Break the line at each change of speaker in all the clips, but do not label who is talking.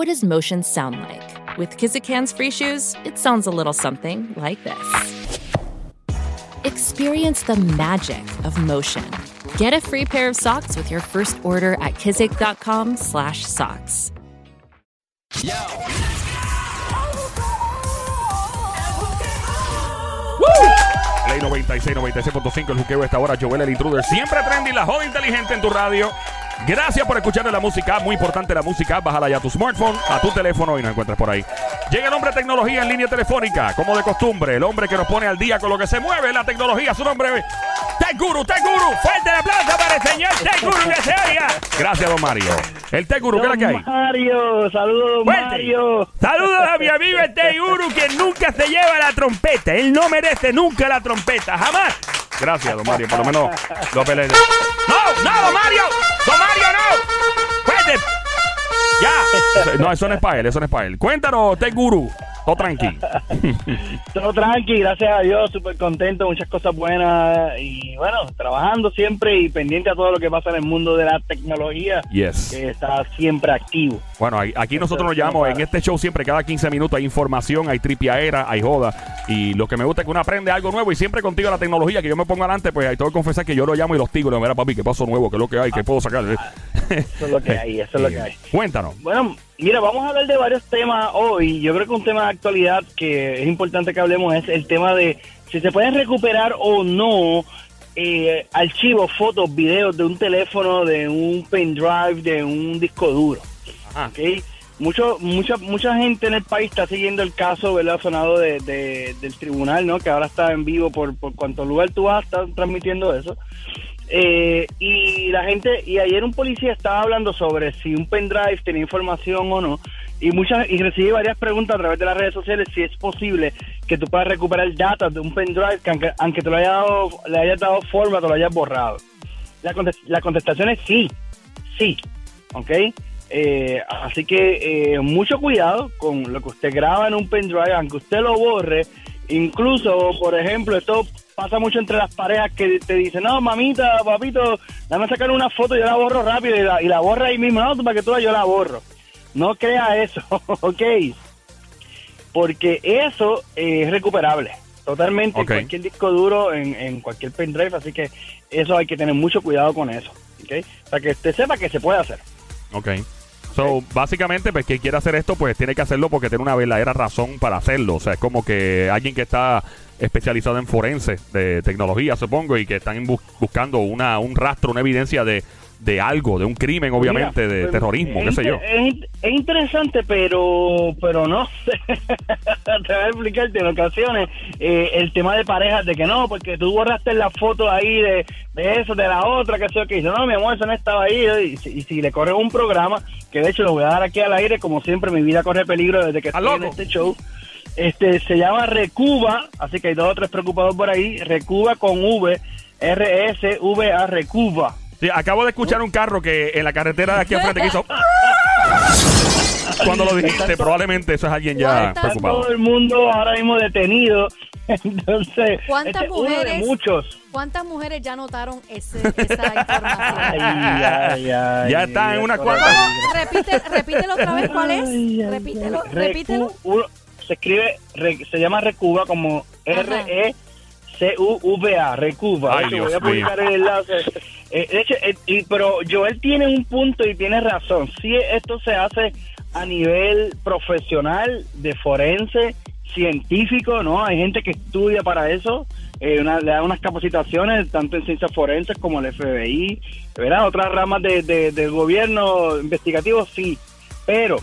What does motion sound like? With Kizikans free shoes, it sounds a little something like this. Experience the magic of motion. Get a free pair of socks with your first order at kizik.com/socks. Yo.
Ley 96, 96.5, el juqueo de esta hora, Joel el Intruder. Siempre trendy, la joda inteligente en tu radio. Gracias por escuchar la música, muy importante la música. Bájala ya a tu smartphone, a tu teléfono y nos encuentres por ahí. Llega el hombre de tecnología en línea telefónica, como de costumbre. El hombre que nos pone al día con lo que se mueve, la tecnología. Su nombre es Tech Guru, Tech Guru. Fuerte el aplauso para el señor Tech Guru que se oiga. Gracias, don Mario. El Tech Guru, ¿qué es la que hay?
Mario, saludos, don
Fuerte.
Mario.
Saludos a mi amigo el Tech Guru que nunca se lleva la trompeta. Él no merece nunca la trompeta, jamás. Gracias, don Mario. Por lo menos lo peleé. ¡No, don Mario! ¡Don Mario, no! ¡Fuerte! ¡Ya! No, eso no es para él, eso no es para él. Cuéntanos, Tech Guru. Todo tranqui.
Todo tranqui, gracias a Dios, súper contento, muchas cosas buenas y bueno, trabajando siempre y pendiente a todo lo que pasa en el mundo de la tecnología,
Yes.
que está siempre activo.
Bueno, aquí nosotros nos llamamos, en este show siempre cada 15 minutos hay información, hay tripiaera, hay joda. Y lo que me gusta es que uno aprende algo nuevo y siempre contigo la tecnología, que yo me pongo adelante, pues ahí tengo que confesar que yo lo llamo y los tigres. Mira, papi, ¿qué pasó nuevo? ¿Qué es lo que hay? ¿Qué puedo sacar?
Eso es lo que hay, eso es lo que hay.
Cuéntanos.
Bueno, mira, vamos a hablar de varios temas hoy. Yo creo que un tema de actualidad que es importante que hablemos es el tema de si se pueden recuperar o no eh, archivos, fotos, videos de un teléfono, de un pendrive, de un disco duro.
Ajá.
¿ok? Mucho, mucha, mucha gente en el país está siguiendo el caso, ¿verdad? Sonado de, de- del tribunal, ¿no? Que ahora está en vivo por, por cuanto lugar tú vas, están transmitiendo eso. Eh, y la gente, y ayer un policía estaba hablando sobre si un pendrive tenía información o no, y muchas, y recibí varias preguntas a través de las redes sociales si es posible que tú puedas recuperar datos de un pendrive que aunque, aunque te lo haya dado, le hayas dado forma, te lo hayas borrado. La, contest- la contestación es sí, sí, ¿ok? Eh, así que eh, mucho cuidado con lo que usted graba en un pendrive, aunque usted lo borre. Incluso, por ejemplo, esto pasa mucho entre las parejas que te dicen, no, mamita, papito, dame sacar una foto, yo la borro rápido y la, y la borra ahí mismo. No, para que tú la- yo la borro. No crea eso, ¿ok? Porque eso es recuperable. Totalmente en cualquier disco duro, en, en cualquier pendrive, así que eso hay que tener mucho cuidado con eso, ¿ok? Para que usted sepa que se puede hacer.
Ok. So, básicamente, pues, quien quiera hacer esto, pues tiene que hacerlo porque tiene una verdadera razón para hacerlo. O sea, es como que alguien que está especializado en forense de tecnología, supongo, y que están bus- buscando una, un rastro, una evidencia de, de algo, de un crimen, obviamente,
Mira,
de
pues,
terrorismo, qué sé yo.
Es, es interesante, pero pero no sé. Te voy a explicarte en ocasiones eh, el tema de parejas, de que no, porque tú borraste la foto ahí de, de eso, de la otra, que sé yo, que dice, no, mi amor, eso no estaba ahí. Y si, y si le corres un programa, que de hecho lo voy a dar aquí al aire, como siempre, mi vida corre peligro desde que
¿Estás
estoy en este show. Este se llama Recuba, así que hay dos o tres preocupados por ahí. Recuba con V, R-S-V-A, Recuba.
Sí, acabo de escuchar un carro que en la carretera de aquí a frente que hizo... Cuando lo dijiste, probablemente eso es alguien ya
¿Cuántas-
Está
preocupado.
todo el mundo ahora mismo detenido. Entonces,
¿Cuántas
este es uno de
mujeres?
muchos.
¿Cuántas mujeres ya notaron ese, esa información?
Ay, ay, ay,
Ya está en una
¿Cómo? Repite, repítelo otra vez, ¿cuál es?
Ay, ay,
Repítelo, repítelo.
Uno- se escribe, re- se llama Recuba como
Ajá.
R-E-C-U-V-A, Recuba.
Ay, Dios
voy a publicar el enlace. Eh, de hecho, eh, y, pero Joel tiene un punto y tiene razón. Si esto se hace a nivel profesional, de forense, científico, ¿no? Hay gente que estudia para eso. eh, una- le da unas capacitaciones tanto en ciencias forenses como el FBI, ¿verdad? Otras ramas de, de- del gobierno investigativo, sí. Pero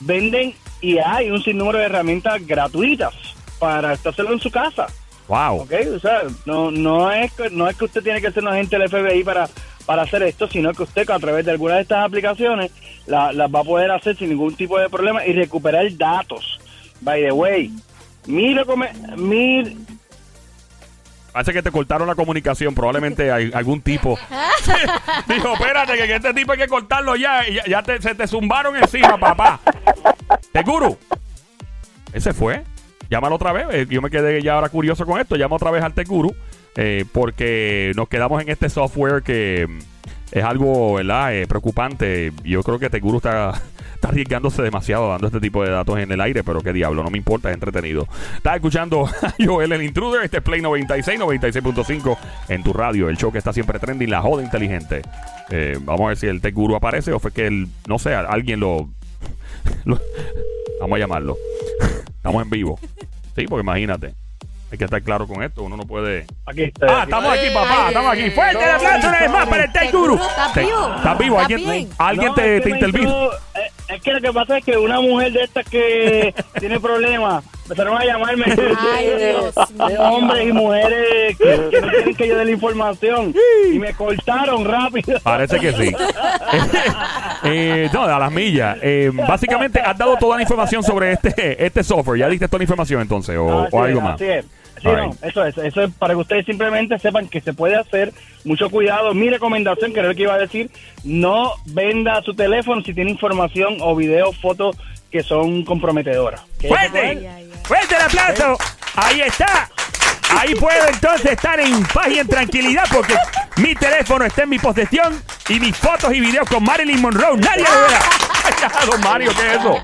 venden y hay un sinnúmero de herramientas gratuitas para hacerlo en su casa.
Wow.
¿ok? O sea, no, no, es, que- no es que usted tiene que ser un agente del FBI para, para hacer esto, sino que usted a través de alguna de estas aplicaciones la- las va a poder hacer sin ningún tipo de problema y recuperar datos. By the way, mi, mi
Parece que te cortaron la comunicación. Probablemente hay algún tipo. Dijo, espérate, que este tipo hay que cortarlo ya. y Ya, ya te- se te zumbaron encima, papá. Teguru. Ese fue. Llámalo otra vez. Eh, Yo me quedé ya ahora curioso con esto. Llama otra vez al Teguru. eh, porque nos quedamos en este software que mm, es algo, ¿verdad? Eh, preocupante. Yo creo que Teguru está, está arriesgándose demasiado dando este tipo de datos en el aire, pero qué diablo, no me importa, es entretenido. Estás escuchando a Joel el Intruder, este es Play 96, 96.5 en tu radio, el show que está siempre trending, la joda inteligente. Eh, vamos a ver si el Tech Guru aparece o fue que el, no sé, alguien lo, lo- Vamos a llamarlo. Estamos en vivo. Sí, porque imagínate. Hay que estar claro con esto, uno no puede...
aquí está.
Ah, estamos aquí, papá,
Ay,
estamos aquí. Fuerte el aplauso una vez más para el Tech Guru.
¿Estás
Te-
vivo?
¿Estás vivo?
¿Estás
¿Alguien, alguien
No,
te, te
me
intervino?
Es que lo que pasa es que una mujer de estas que tiene problemas empezaron a llamarme
Ay,
de, de hombres y mujeres que, que no quieren que yo dé la información y me cortaron rápido.
Parece que sí. Eh, no, a las millas. Eh, básicamente, has dado toda la información sobre este, este software. ¿Ya diste toda la información entonces? ¿O,
Así
o algo
es,
más?
así es. Sí, no, eso es, eso es para que ustedes simplemente sepan que se puede hacer. Mucho cuidado. Mi recomendación, que era lo que iba a decir, no venda su teléfono si tiene información o video, fotos que son comprometedoras.
¡Fuerte! ¡Fuerte el aplauso! Ahí está. Ahí puedo entonces estar en paz y en tranquilidad porque mi teléfono está en mi posesión y mis fotos y videos con Marilyn Monroe. Nadie lo verá. Don Mario, ¿qué es eso?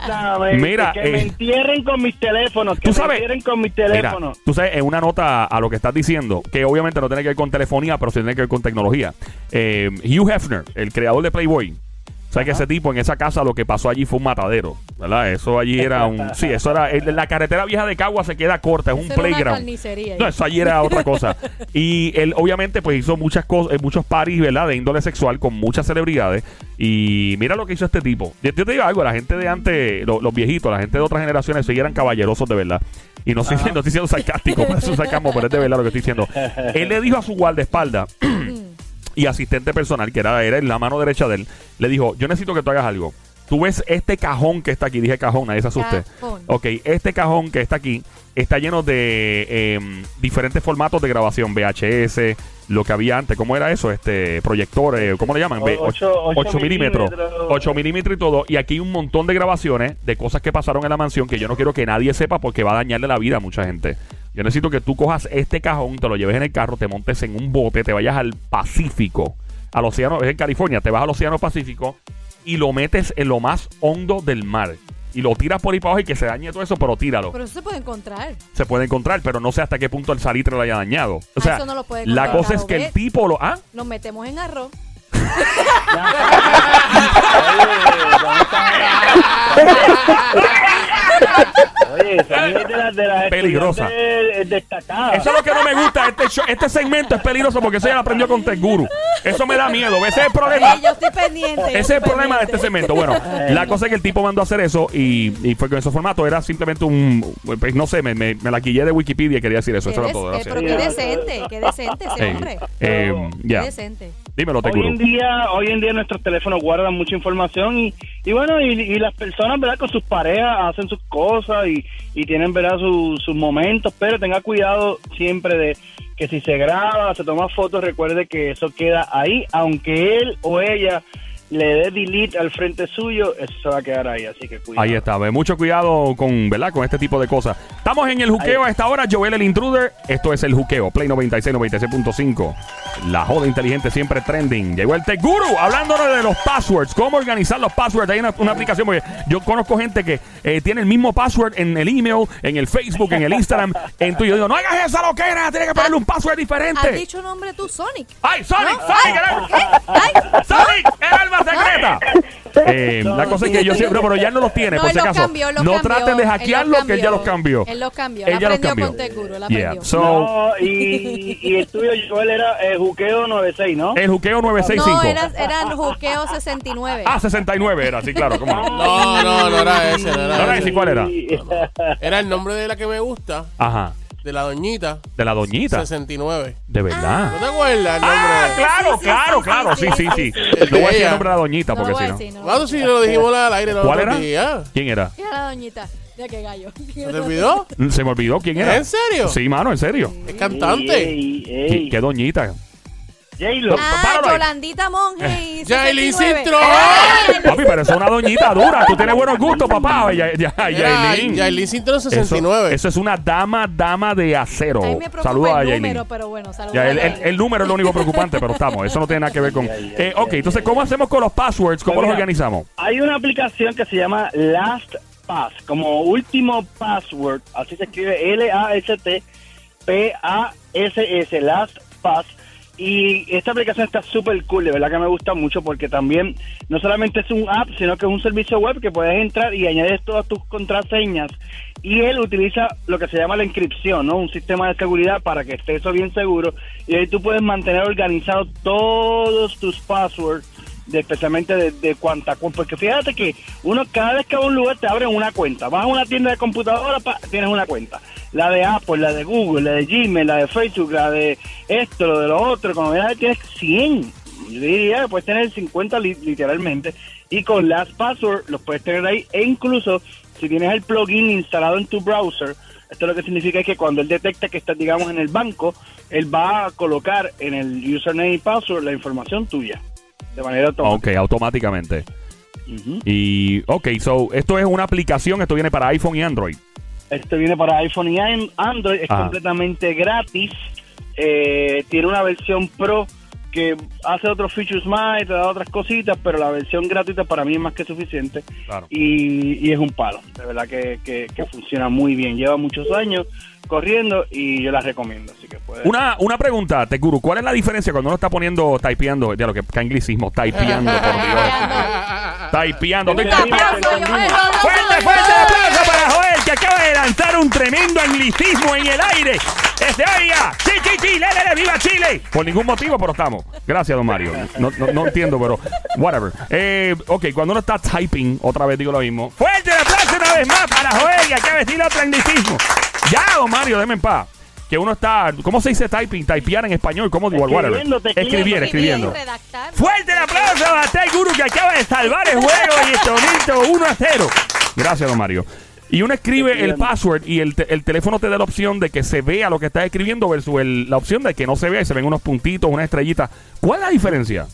Mira,
que
eh,
me entierren con mis teléfonos, que
tú sabes-
me entierren con mis
Mira,
teléfonos.
tú sabes, en una nota a lo que estás diciendo, que obviamente no tiene que ver con telefonía, pero sí tiene que ver con tecnología. Eh, Hugh Hefner, el creador de Playboy, sabes que ese tipo en esa casa lo que pasó allí fue un matadero, ¿verdad? Eso allí era un... Sí, eso era... La carretera vieja de Cagua se queda corta, es un
Eso era una
playground.
carnicería.
No, eso allí era otra cosa. Y él obviamente pues hizo muchas cosas, muchos parties, ¿verdad? De índole sexual con muchas celebridades. Y mira lo que hizo este tipo. Yo te digo algo, la gente de antes, lo- los viejitos, la gente de otras generaciones, sí eran caballerosos de verdad. Y no estoy, no estoy siendo sarcástico, por eso sacamos, pero es de verdad lo que estoy diciendo. Él le dijo a su guardaespaldas y asistente personal, que era, era la mano derecha de él, le dijo, yo necesito que tú hagas algo. Tú ves este cajón que está aquí, dije cajón, nadie se asuste.
Cajón.
Ok, este cajón que está aquí está lleno de eh, diferentes formatos de grabación, VHS, lo que había antes, ¿cómo era eso? Este, proyectores, ¿cómo le llaman?
O-
Ve-
ocho- ocho
8 milímetros.
milímetros.
8 milímetros y todo. Y aquí hay un montón de grabaciones de cosas que pasaron en la mansión que yo no quiero que nadie sepa porque va a dañarle la vida a mucha gente. Yo necesito que tú cojas este cajón, te lo lleves en el carro, te montes en un bote, te vayas al Pacífico, al océano, es en California, te vas al océano Pacífico y lo metes en lo más hondo del mar. Y lo tiras por ahí para abajo y que se dañe todo eso, pero tíralo.
Pero eso se puede encontrar.
se puede encontrar, pero no sé hasta qué punto el salitre lo haya dañado. O
Ah,
sea,
eso no lo puede
la cosa es que el tipo lo... ¿Ah?
Nos metemos en arroz.
Oye, esa es de de
Peligrosa. Eso es lo que no me gusta. Este, show- este segmento es peligroso porque eso ya lo aprendió con Teguru. Eso me da miedo. Ese es el problema.
Ey, yo estoy pendiente. yo
Ese es el problema de este segmento. Bueno, la cosa es que el tipo mandó a hacer eso y, y fue con ese formato. Era simplemente un. pues, no sé, me, me, me la quillé de Wikipedia y quería decir eso. Eso era todo.
eh,
Gracias.
pero qué decente, qué decente ese hombre.
eh, ya.
Qué decente.
Dímelo,
Hoy en día, hoy en día nuestros teléfonos guardan mucha información y, y bueno, y, y las personas, ¿verdad? Con sus parejas hacen sus cosas y, y tienen, ¿verdad? Su- sus momentos, pero tenga cuidado siempre de que si se graba, se toma fotos, recuerde que eso queda ahí, aunque él o ella le dé delete al frente suyo, eso se va a quedar ahí, así que cuidado.
Ahí está, ve, mucho cuidado con, ¿verdad? con este tipo de cosas. Estamos en el juqueo a esta hora, Joel el Intruder. Esto es el juqueo, Play 96, 96.5. La joda inteligente siempre trending. Llegó el Tech Guru hablándonos de los passwords, cómo organizar los passwords. Hay una, una aplicación, porque yo conozco gente que eh, tiene el mismo password en el email, en el Facebook, en el Instagram, en tu. Yo digo, no hagas esa loquera, tienes que ponerle un password
¿Has
diferente.
dicho nombre tú, Sonic?
¡Ay, Sonic!
¿No?
¡Sonic!
Ay,
era-
¿por qué? Ay,
¡Sonic! ¡El alma secreta! Eh, la cosa es que yo siempre, pero ya no los tiene,
No,
por si acaso.
cambió,
no
cambió,
traten de
él los
hackearlo, que él ya los cambió.
Él los cambió,
Él ya los
aprendió
cambió.
con Teguro, él
Yeah. So,
No, y, y el tuyo, Joel, era eh, Juqueo 96, ¿no?
el juqueo 965.
No, era, era Juqueo 69.
Ah, 69 era, sí, claro, ¿cómo no?
No, no, no era ese, no
¿No
era
era
ese.
ese? ¿Cuál era?
Era el nombre de la que me gusta.
Ajá.
De la doñita,
De la doñita.
69.
De verdad.
¿No te acuerdas el nombre?
Ah, claro,
Sí, sí,
claro,
sí,
claro. Sí,
sí,
sí, sí.
sí,
sí.
Le voy a decir el nombre de la doñita
No
porque si no.
no
Claro,
voy a
sí,
decir.
lo dijimos al aire.
¿Cuál era? ¿Quién era?
Mira la doñita. Mira qué gallo.
¿Se te olvidó?
Se me olvidó quién era.
¿En serio?
Sí, mano, en serio.
Es cantante.
Ey, ey,
¿Qué,
ey.
qué doñita?
J-Lo.
Ah. Yolandita Monge y
Yailin
69.
Cintrón.
Papi, pero eso es una doñita dura. Tú tienes buenos gustos, papá. Ya, ya,
Era
Yailin.
Yailin Cintrón
Eso,
69.
eso es una dama, dama de acero.
A mí me preocupa
Saludos a
el
Yailin.
número, pero bueno, saludos
Ya,
a
el, el-
Yailin.
el número es lo único preocupante, pero estamos. Eso no tiene nada que ver con. Eh, ok, entonces, ¿cómo hacemos con los passwords? ¿Cómo
Pues
los
mira,
organizamos?
Hay una aplicación que se llama LastPass, como último password, así se escribe L-A-S-T-P-A-S-S, LastPass. Y esta aplicación está súper cool, de verdad que me gusta mucho porque también no solamente es un app, sino que es un servicio web que puedes entrar y añades todas tus contraseñas. Y él utiliza lo que se llama la inscripción, ¿no? Un sistema de seguridad para que esté eso bien seguro. Y ahí tú puedes mantener organizado todos tus passwords especialmente de, de cuánta cu- porque fíjate que uno cada vez que va a un lugar te abren una cuenta. Vas a una tienda de computadora pa, tienes una cuenta. La de Apple la de Google la de Gmail la de Facebook la de esto lo de lo otro cuando vienes tienes 100 yo diría puedes tener 50 li- literalmente y con LastPassword los puedes tener ahí e incluso si tienes el plugin instalado en tu browser esto lo que significa es que cuando él detecta que estás digamos en el banco él va a colocar en el username y password la información tuya de manera automática.
Ok, automáticamente. Y, ok, so, esto es una aplicación, esto viene para iPhone y Android.
Este viene para iPhone y an- Android, es
Ajá.
completamente gratis. Eh, tiene una versión Pro que hace otros features más y te da otras cositas, pero la versión gratuita para mí es más que suficiente.
Claro.
Y, y es un palo, de verdad que, que- que funciona muy bien. Lleva muchos años corriendo y yo la recomiendo, así que puedes.
Una, una pregunta, Teguru, ¿cuál es la diferencia cuando uno está poniendo, typeando, ya lo que, que anglicismo, typeando, por Dios? Typeando, Fuerte, fuerte aplauso para Joel, acaba de lanzar un tremendo anglicismo en el aire. Desde oiga, sí, sí, sí, le, le, le, viva Chile. Por ningún motivo, pero estamos. Gracias, don Mario. No, no, no entiendo, pero whatever. Eh, ok, cuando uno está typing, otra vez digo lo mismo. Fuerte el aplauso una vez más para Joel, que acaba de decir otro anglicismo. Ya, don Mario, déme en paz. Que uno está, ¿cómo se dice typing? Typear en español, ¿cómo digo? Whatever.
Escribiendo.
Escribir, escribiendo. Fuerte el aplauso a Tay Guru que acaba de salvar el juego y esto listo 1 a 0. Gracias, don Mario. Y uno escribe el password y el, te- el teléfono te da la opción de que se vea lo que estás escribiendo versus el- la opción de que no se vea y se ven unos puntitos, una estrellita. ¿Cuál es la diferencia?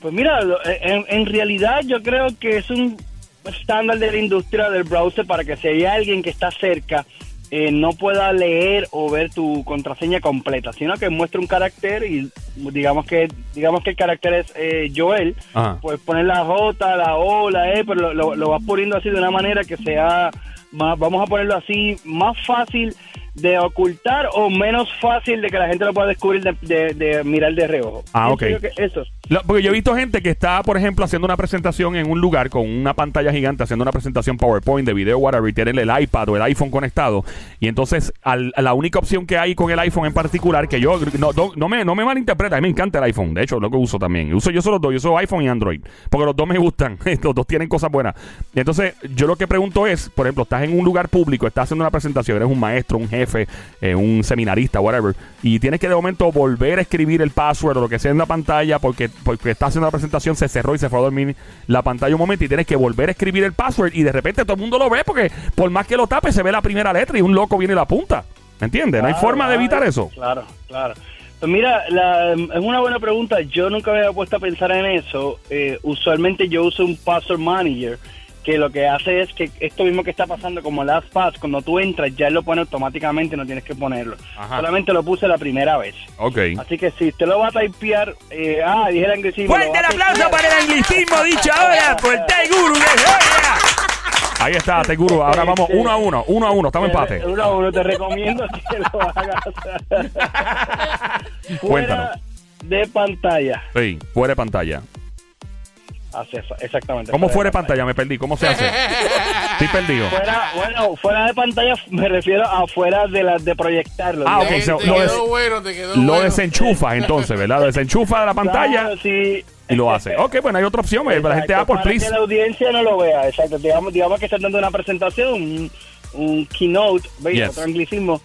Pues mira, lo- en, en realidad yo creo que es un estándar de la industria del browser para que si hay alguien que está cerca eh, no pueda leer o ver tu contraseña completa, sino que muestre un carácter y digamos que digamos que el carácter es eh, Joel,
Ajá.
pues poner la J, la O, la E, pero lo, lo- lo vas poniendo así de una manera que sea más, vamos a ponerlo así, más fácil de ocultar o menos fácil de que la gente lo pueda descubrir de, de- de mirar de reojo.
Ah, ok.
yo que Eso.
Lo- porque yo he visto gente que está, por ejemplo, haciendo una presentación en un lugar con una pantalla gigante, haciendo una presentación PowerPoint de video, whatever, y tienen el iPad o el iPhone conectado. Y entonces, al- la única opción que hay con el iPhone en particular, que yo no, no, no me, no me malinterpreta, a mí me encanta el iPhone. De hecho, lo que uso también. Uso yo solo los dos, yo uso iPhone y Android. Porque los dos me gustan. los dos tienen cosas buenas. Y entonces, yo lo que pregunto es, por ejemplo, estás en un lugar público, estás haciendo una presentación, eres un maestro, un jefe, eh, un seminarista, whatever, y tienes que de momento volver a escribir el password o lo que sea en la pantalla porque, porque estás haciendo la presentación, se cerró y se fue a dormir la pantalla un momento y tienes que volver a escribir el password y de repente todo el mundo lo ve porque por más que lo tape se ve la primera letra y un loco viene y la apunta. ¿Me entiendes? no hay
Claro,
forma de evitar eso.
Claro, claro. Pues mira, la- es una buena pregunta. Yo nunca me había puesto a pensar en eso. Eh, usualmente yo uso un password manager que lo que hace es que esto mismo que está pasando como LastPass, cuando tú entras ya él lo pone automáticamente, no tienes que ponerlo.
Ajá.
Solamente lo puse la primera vez.
Ok.
Así que si usted lo va a typear, eh, ah, dije el anglicismo.
Fuerte el aplauso para el anglicismo dicho ahora por Teguru de Georgia. Ahí está, Teguru. Ahora vamos uno a uno, uno a uno. Estamos en empate.
Uno a uno, te recomiendo que lo hagas.
Cuéntanos.
Fuera de pantalla.
Sí, fuera de pantalla.
Hace exactamente.
¿Cómo fuera de pantalla? Me perdí. ¿Cómo se hace? Estoy perdido.
Fuera, bueno, fuera de pantalla me refiero a fuera de la de proyectarlo.
Ah, ok,
Te,
so-
te
lo
quedó
des-
bueno, te quedó
Lo
bueno.
desenchufas entonces, ¿verdad? Lo desenchufa de la pantalla
Claro, sí.
y lo hace. Ok, bueno, hay otra opción. eh, La gente
Exacto,
Apple,
para
please.
que la audiencia no lo vea, exacto. Digamos, digamos que están dando una presentación, un, un keynote, ¿veis?
Yes.
Otro anglicismo.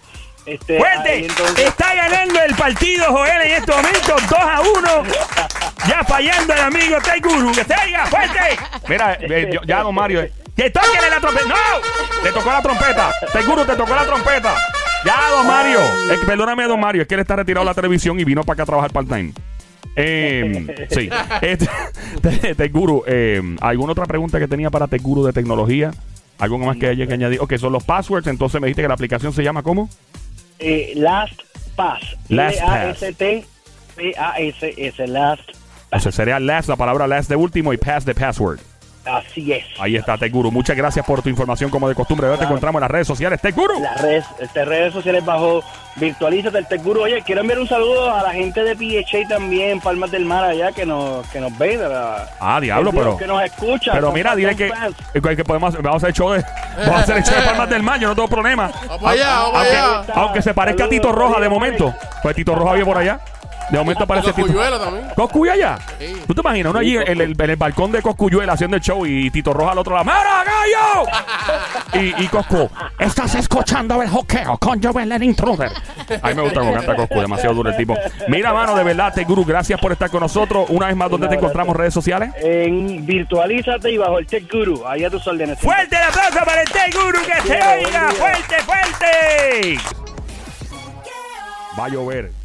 Este,
¡Fuerte!
entonces-
Está ganando el partido, Joel, en este momento, 2 a 1. Ya fallando el amigo Teguru. ¡Que se diga fuerte! Mira, eh, yo- ya, don Mario. eh, ¡Que toque la trompeta! ¡No! Le tocó la trompeta. Teguru, te tocó la trompeta. Ya, don Mario. Eh, perdóname, don Mario, es que él está retirado de la televisión y vino para acá a trabajar part-time. Eh, sí. Este, te- Teguru, eh, ¿alguna otra pregunta que tenía para Teguru de tecnología? ¿Algo más que haya que añadir? Ok, son los passwords. Entonces me dijiste que la aplicación se llama ¿cómo?
eh, Last Pass.
Last
L-A-S-T P-A-S-S. Last
O sea, sería last, la palabra last de último y pass de password.
Así es.
Ahí está, Teguru. Muchas gracias por tu información, como de costumbre. Ahora te encontramos en las redes sociales, Teguru.
Las redes, este, redes sociales bajo Virtualízate el Tech Guru. Oye, quiero enviar un saludo a la gente de PHA también, Palmas del Mar allá, que nos, que nos ve. la-
Ah, diablo,
que-
pero.
Que nos escucha.
Pero mira, dile
son
que, que, podemos, vamos a hacer el show de, vamos a hacer el show de Palmas del Mar, yo no tengo problema.
Vamos allá, vamos
aunque,
allá.
aunque se parezca a Tito Roja de momento. Pues Tito Roja vive por allá. De momento aparece Tito.
Coscuyuela también.
¿Coscuyuela?
Sí.
¿Tú te imaginas? Uno allí en el, en el balcón de Coscuyuela haciendo el show y Tito Roja al otro lado. ¡Mara, gallo! y, y Coscu, estás escuchando el hockey con Joel el Intruder. A mí me gusta cómo canta Coscu, demasiado duro el tipo. Mira, mano, de verdad, Te Guru, gracias por estar con nosotros. Una vez más, ¿dónde te encontramos? ¿Redes sociales?
En Virtualízate y bajo el Tech Guru. Ahí a tus órdenes.
¡Fuerte el aplauso para el Te Guru que se oiga! ¡Fuerte, fuerte! Va a llover.